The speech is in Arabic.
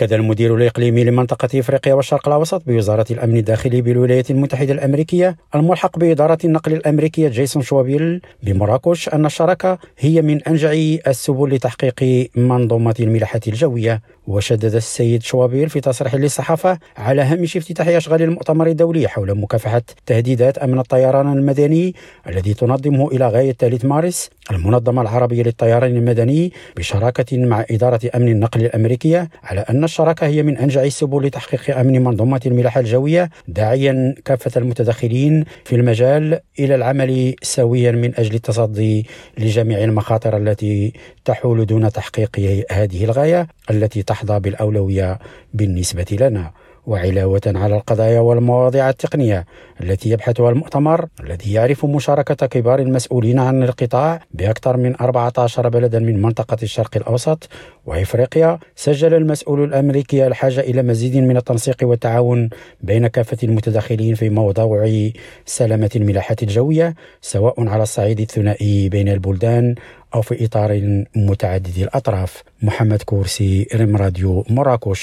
أكد المدير الإقليمي لمنطقة إفريقيا والشرق الأوسط بوزارة الأمن الداخلي بالولايات المتحدة الأمريكية الملحق بإدارة النقل الأمريكية جيسون شوابيل بمراكش أن الشراكة هي من أنجع السبل لتحقيق منظومة الملاحة الجوية. وشدد السيد شوابيل في تصريح للصحافة على هامش افتتاح أشغال المؤتمر الدولي حول مكافحة تهديدات أمن الطيران المدني الذي تنظمه إلى غاية 3 مارس المنظمة العربية للطيران المدني بشراكة مع إدارة أمن النقل الأمريكية على أن الشراكة هي من أنجع السبل لتحقيق أمن منظومة الملاحة الجوية داعيا كافة المتدخلين في المجال إلى العمل سويا من أجل التصدي لجميع المخاطر التي تحول دون تحقيق هذه الغاية التي تحظى بالأولوية بالنسبة لنا. وعلاوة على القضايا والمواضيع التقنية التي يبحثها المؤتمر الذي يعرف مشاركة كبار المسؤولين عن القطاع بأكثر من 14 بلدا من منطقة الشرق الأوسط وإفريقيا سجل المسؤول الأمريكي الحاجة إلى مزيد من التنسيق والتعاون بين كافة المتداخلين في موضوع سلامة الملاحة الجوية سواء على الصعيد الثنائي بين البلدان أو في إطار متعدد الأطراف. محمد كورسي ريم راديو مراكش.